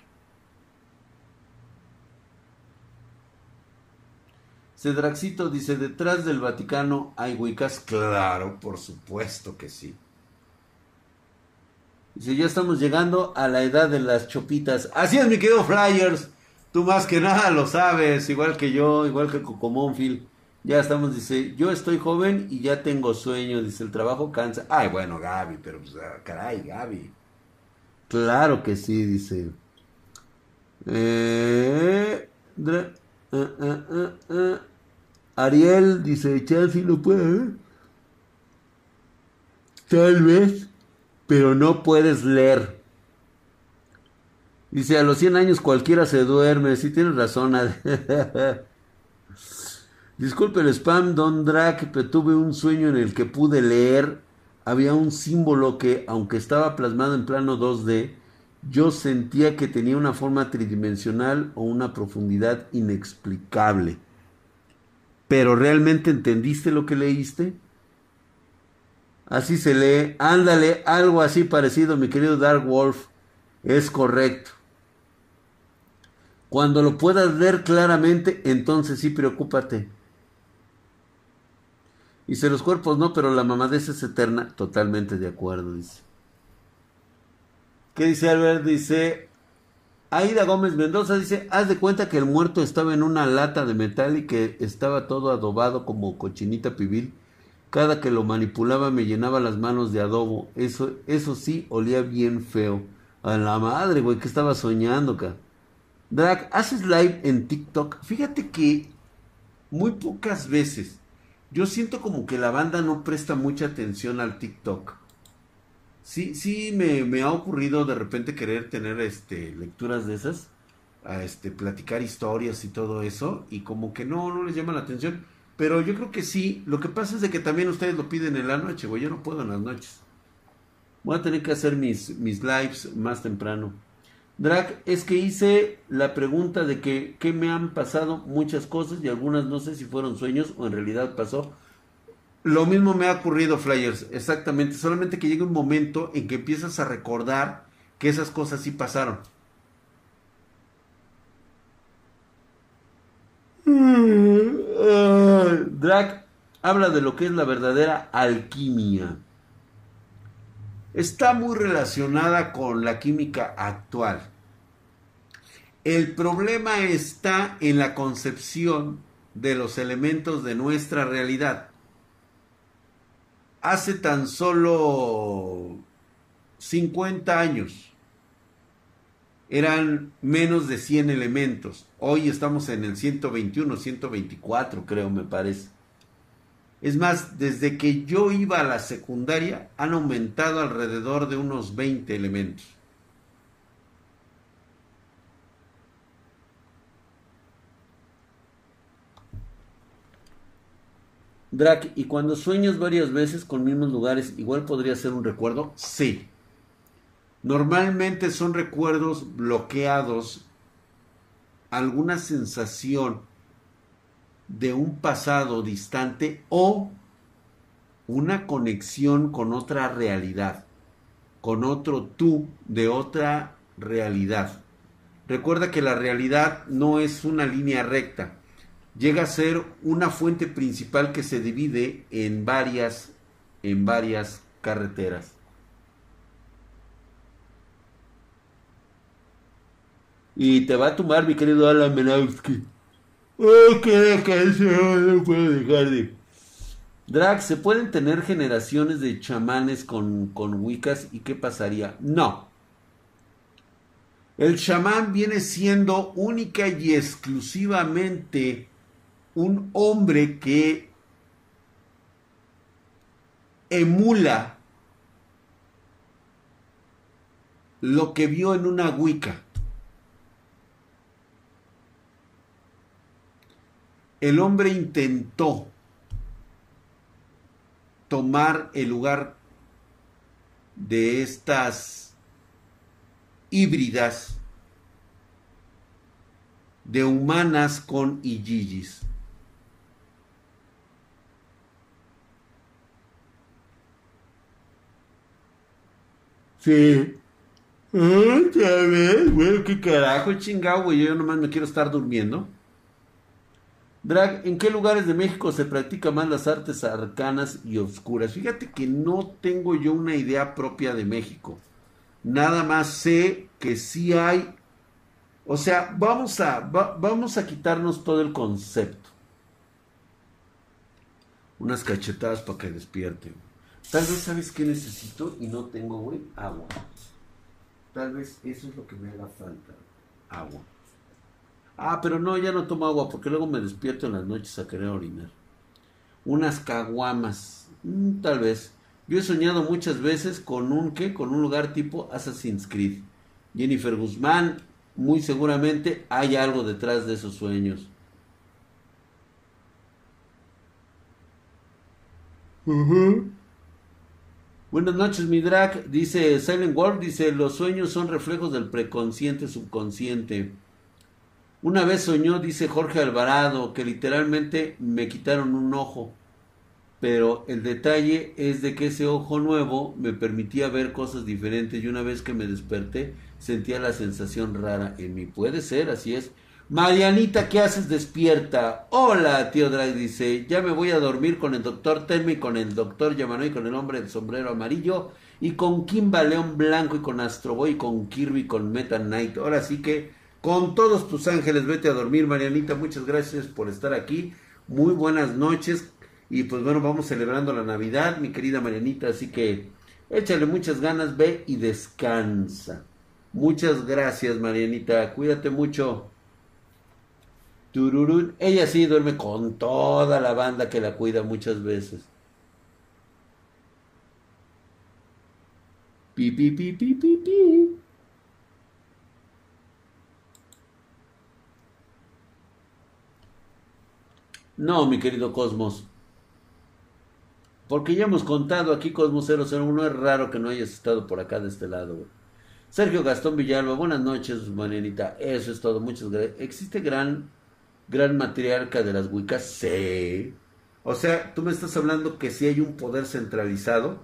Cedraxito dice, detrás del Vaticano hay huicas. Claro, por supuesto que sí. Dice, ya estamos llegando a la edad de las chopitas. Así es, mi querido Flyers. Tú más que nada lo sabes, igual que yo, igual que Cocomónfil. Ya estamos, dice, yo estoy joven y ya tengo sueño, dice, el trabajo cansa. Ay, bueno, Gaby, pero pues, ah, caray, Gaby. Claro que sí, dice. Eh, eh, eh, Ariel dice, Chelsea no puede. Tal vez, pero no puedes leer. Dice, a los 100 años cualquiera se duerme. Sí, tienes razón. Disculpe el spam, Don Drake, pero tuve un sueño en el que pude leer. Había un símbolo que, aunque estaba plasmado en plano 2D, yo sentía que tenía una forma tridimensional o una profundidad inexplicable. Pero ¿realmente entendiste lo que leíste? Así se lee. Ándale, algo así parecido, mi querido Dark Wolf. Es correcto. Cuando lo puedas ver claramente, entonces sí preocúpate. Dice, los cuerpos no, pero la mamadez es eterna. Totalmente de acuerdo, dice. ¿Qué dice Albert? Dice, Aida Gómez Mendoza dice, haz de cuenta que el muerto estaba en una lata de metal y que estaba todo adobado como cochinita pibil. Cada que lo manipulaba me llenaba las manos de adobo. Eso, eso sí, olía bien feo. A la madre, güey, que estaba soñando, acá. Drag, haces live en TikTok. Fíjate que muy pocas veces. Yo siento como que la banda no presta mucha atención al TikTok. Sí, sí me, ha ocurrido de repente querer tener este lecturas de esas, a este platicar historias y todo eso y como que no no les llama la atención, pero yo creo que sí, lo que pasa es de que también ustedes lo piden en la noche, güey, yo no puedo en las noches. Voy a tener que hacer mis mis lives más temprano. Drag, es que hice la pregunta de que, que me han pasado muchas cosas y algunas no sé si fueron sueños o en realidad pasó. Lo mismo me ha ocurrido, Flyers, exactamente. Solamente que llega un momento en que empiezas a recordar que esas cosas sí pasaron. Drag habla de lo que es la verdadera alquimia. Está muy relacionada con la química actual. El problema está en la concepción de los elementos de nuestra realidad hace tan solo 50 años eran menos de 100 elementos. Hoy estamos en el 121, 124 creo me parece. Es más, desde que yo iba a la secundaria han aumentado alrededor de unos 20 elementos. Drac, ¿y cuando sueñas varias veces con mismos lugares, igual podría ser un recuerdo? Sí. Normalmente son recuerdos bloqueados, alguna sensación de un pasado distante o una conexión con otra realidad, con otro tú de otra realidad. Recuerda que la realidad no es una línea recta llega a ser una fuente principal que se divide en varias, en varias carreteras. Y te va a tomar, mi querido Alan Menowski. Oh, qué canción, no puedo dejar de. Drag, ¿se pueden tener generaciones de chamanes con, con Wiccas y qué pasaría? No. El chamán viene siendo única y exclusivamente un hombre que emula lo que vio en una Wicca. El hombre intentó tomar el lugar de estas híbridas de humanas con Ijijis. Sí. Otra vez, güey, qué carajo, chingado, güey. Yo nomás me quiero estar durmiendo. Drag, ¿en qué lugares de México se practican más las artes arcanas y oscuras? Fíjate que no tengo yo una idea propia de México. Nada más sé que sí hay. O sea, vamos a, vamos a quitarnos todo el concepto. Unas cachetadas para que despierten. Tal vez sabes qué necesito y no tengo, güey, agua. Tal vez eso es lo que me haga falta. Agua. Ah, pero no, ya no tomo agua porque luego me despierto en las noches a querer orinar. Unas caguamas, mm, tal vez. Yo he soñado muchas veces con un qué, con un lugar tipo Assassin's Creed. Jennifer Guzmán, muy seguramente hay algo detrás de esos sueños. Buenas noches, mi drag. Dice Silent Wolf, dice, los sueños son reflejos del preconsciente subconsciente. Una vez soñó, dice Jorge Alvarado, que literalmente me quitaron un ojo. Pero el detalle es de que ese ojo nuevo me permitía ver cosas diferentes y una vez que me desperté sentía la sensación rara en mí. Puede ser, así es. Marianita, ¿qué haces despierta? Hola, tío Drag dice, ya me voy a dormir con el doctor Termi, con el doctor Yamanoy, con el hombre del sombrero amarillo, y con Kimba León Blanco, y con Astroboy, y con Kirby, con Meta Knight. Ahora sí que con todos tus ángeles, vete a dormir, Marianita. Muchas gracias por estar aquí. Muy buenas noches. Y pues bueno, vamos celebrando la Navidad, mi querida Marianita. Así que échale muchas ganas, ve y descansa. Muchas gracias, Marianita. Cuídate mucho. Tururún. Ella sí duerme con toda la banda que la cuida muchas veces. Pi, pi, pi, pi, pi, pi. No, mi querido Cosmos. Porque ya hemos contado aquí Cosmos 001, es raro que no hayas estado por acá de este lado. Sergio Gastón Villalba, buenas noches, Marianita. Eso es todo, muchas gracias. ¿Existe gran, gran matriarca de las Wiccas? Sí. O sea, tú me estás hablando que si hay un poder centralizado.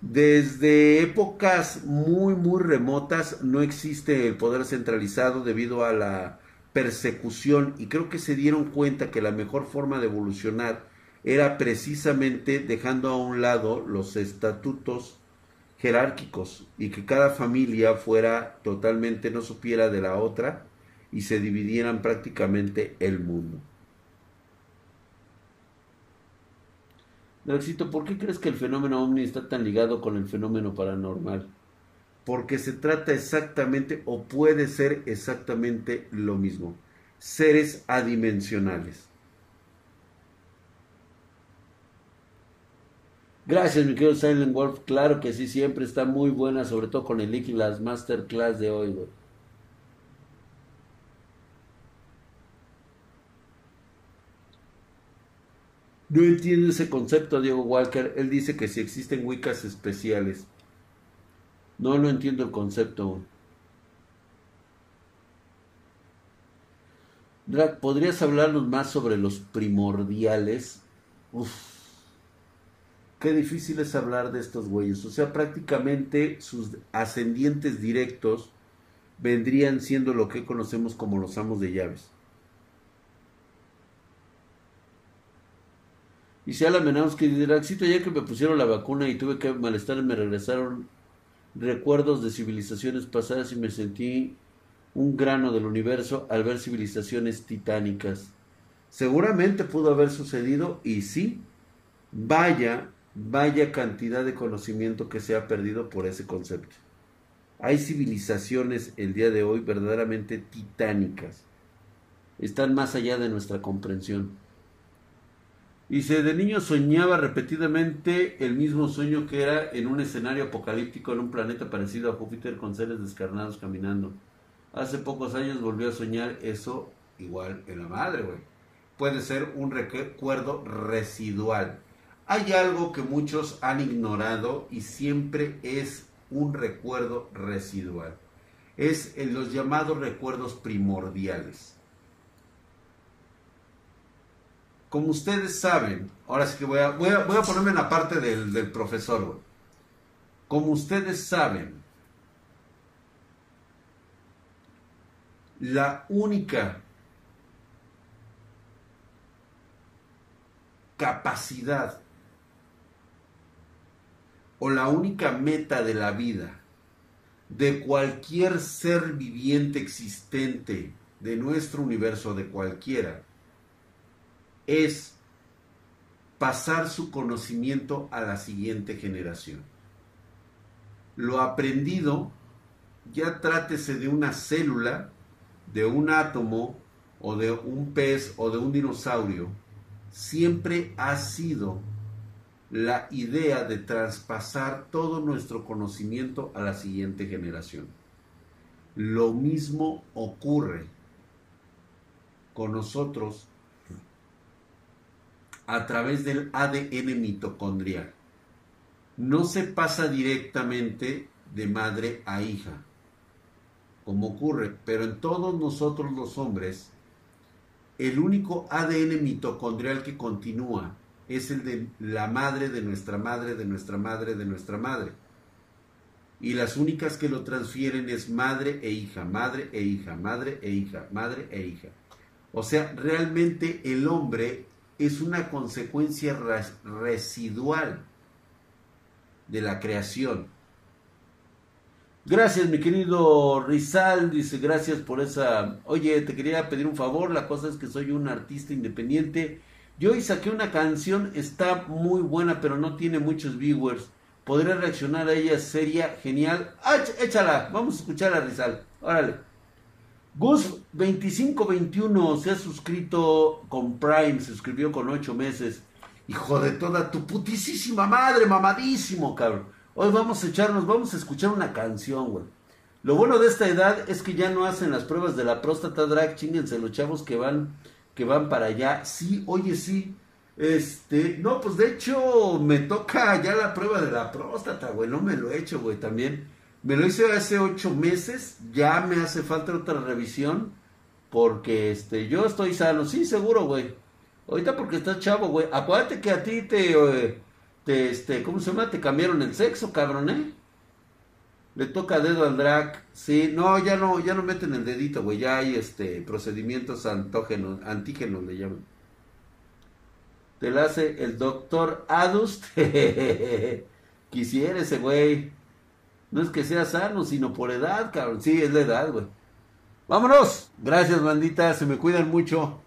Desde épocas muy, muy remotas no existe el poder centralizado debido a la persecución y creo que se dieron cuenta que la mejor forma de evolucionar era precisamente dejando a un lado los estatutos jerárquicos y que cada familia fuera totalmente no supiera de la otra y se dividieran prácticamente el mundo. Draxito, ¿por qué crees que el fenómeno ovni está tan ligado con el fenómeno paranormal? Porque se trata exactamente o puede ser exactamente lo mismo. Seres adimensionales. Gracias, mi querido Silent Wolf. Claro que sí, siempre está muy buena, sobre todo con el Lick y las Masterclass de hoy, No entiendo ese concepto, Diego Walker. Él dice que si existen Wiccas especiales. No, no entiendo el concepto. Drag, ¿podrías hablarnos más sobre los primordiales? Uf, qué difícil es hablar de estos güeyes. O sea, prácticamente sus ascendientes directos vendrían siendo lo que conocemos como los amos de llaves. Y si a la que Dragcito, ya que me pusieron la vacuna y tuve que malestar, me regresaron recuerdos de civilizaciones pasadas y me sentí un grano del universo al ver civilizaciones titánicas. Seguramente pudo haber sucedido y sí, vaya, vaya cantidad de conocimiento que se ha perdido por ese concepto. Hay civilizaciones el día de hoy verdaderamente titánicas. Están más allá de nuestra comprensión. Dice, de niño soñaba repetidamente el mismo sueño que era en un escenario apocalíptico en un planeta parecido a Júpiter con seres descarnados caminando. Hace pocos años volvió a soñar eso igual en la madre, güey. Puede ser un recuerdo residual. Hay algo que muchos han ignorado y siempre es un recuerdo residual. Es en los llamados recuerdos primordiales. como ustedes saben, ahora sí que voy a, voy a, ponerme en la parte del, del profesor. Como ustedes saben, la única capacidad o la única meta de la vida de cualquier ser viviente existente de nuestro universo, de cualquiera, es pasar su conocimiento a la siguiente generación. Lo aprendido, ya trátese de una célula, de un átomo, o de un pez, o de un dinosaurio, siempre ha sido la idea de traspasar todo nuestro conocimiento a la siguiente generación. Lo mismo ocurre con nosotros a través del ADN mitocondrial. No se pasa directamente de madre a hija, como ocurre, pero en todos nosotros los hombres, el único ADN mitocondrial que continúa es el de la madre de nuestra madre, de nuestra madre, de nuestra madre. Y las únicas que lo transfieren es madre e hija, madre e hija, madre e hija, madre e hija. O sea, realmente el hombre es una consecuencia residual de la creación. Gracias, mi querido Rizal. Dice, gracias por esa... Oye, te quería pedir un favor. La cosa es que soy un artista independiente yo hoy saqué una canción, está muy buena, pero no tiene muchos viewers. Podré reaccionar a ella, sería genial. ¡Ah, échala! Vamos a escuchar a Rizal. Órale. Gus2521 se ha suscrito con Prime, se suscribió con 8 meses. Hijo de toda tu putísima madre, mamadísimo, cabrón. Hoy vamos a echarnos, vamos a escuchar una canción, güey. Lo bueno de esta edad es que ya no hacen las pruebas de la próstata drag, chingense los chavos que van que van para allá. Sí, oye, sí. Este, no, pues de hecho me toca ya la prueba de la próstata, güey. No me lo he hecho, güey, también. Me lo hice hace ocho meses. Ya me hace falta otra revisión. Porque, este, yo estoy sano. Sí, seguro, güey. Ahorita porque estás chavo, güey. Acuérdate que a ti te, eh, te, este, ¿cómo se llama? Te cambiaron el sexo, cabrón, ¿eh? Le toca dedo al drag. Sí, no, ya no, ya no meten el dedito, güey. Ya hay este procedimientos antógenos, antígenos le llaman. Te la hace el doctor Adust. Quisiera ese güey. No es que sea sano, sino por edad, cabrón. Sí, es la edad, güey. Vámonos. Gracias, bandita. Se me cuidan mucho.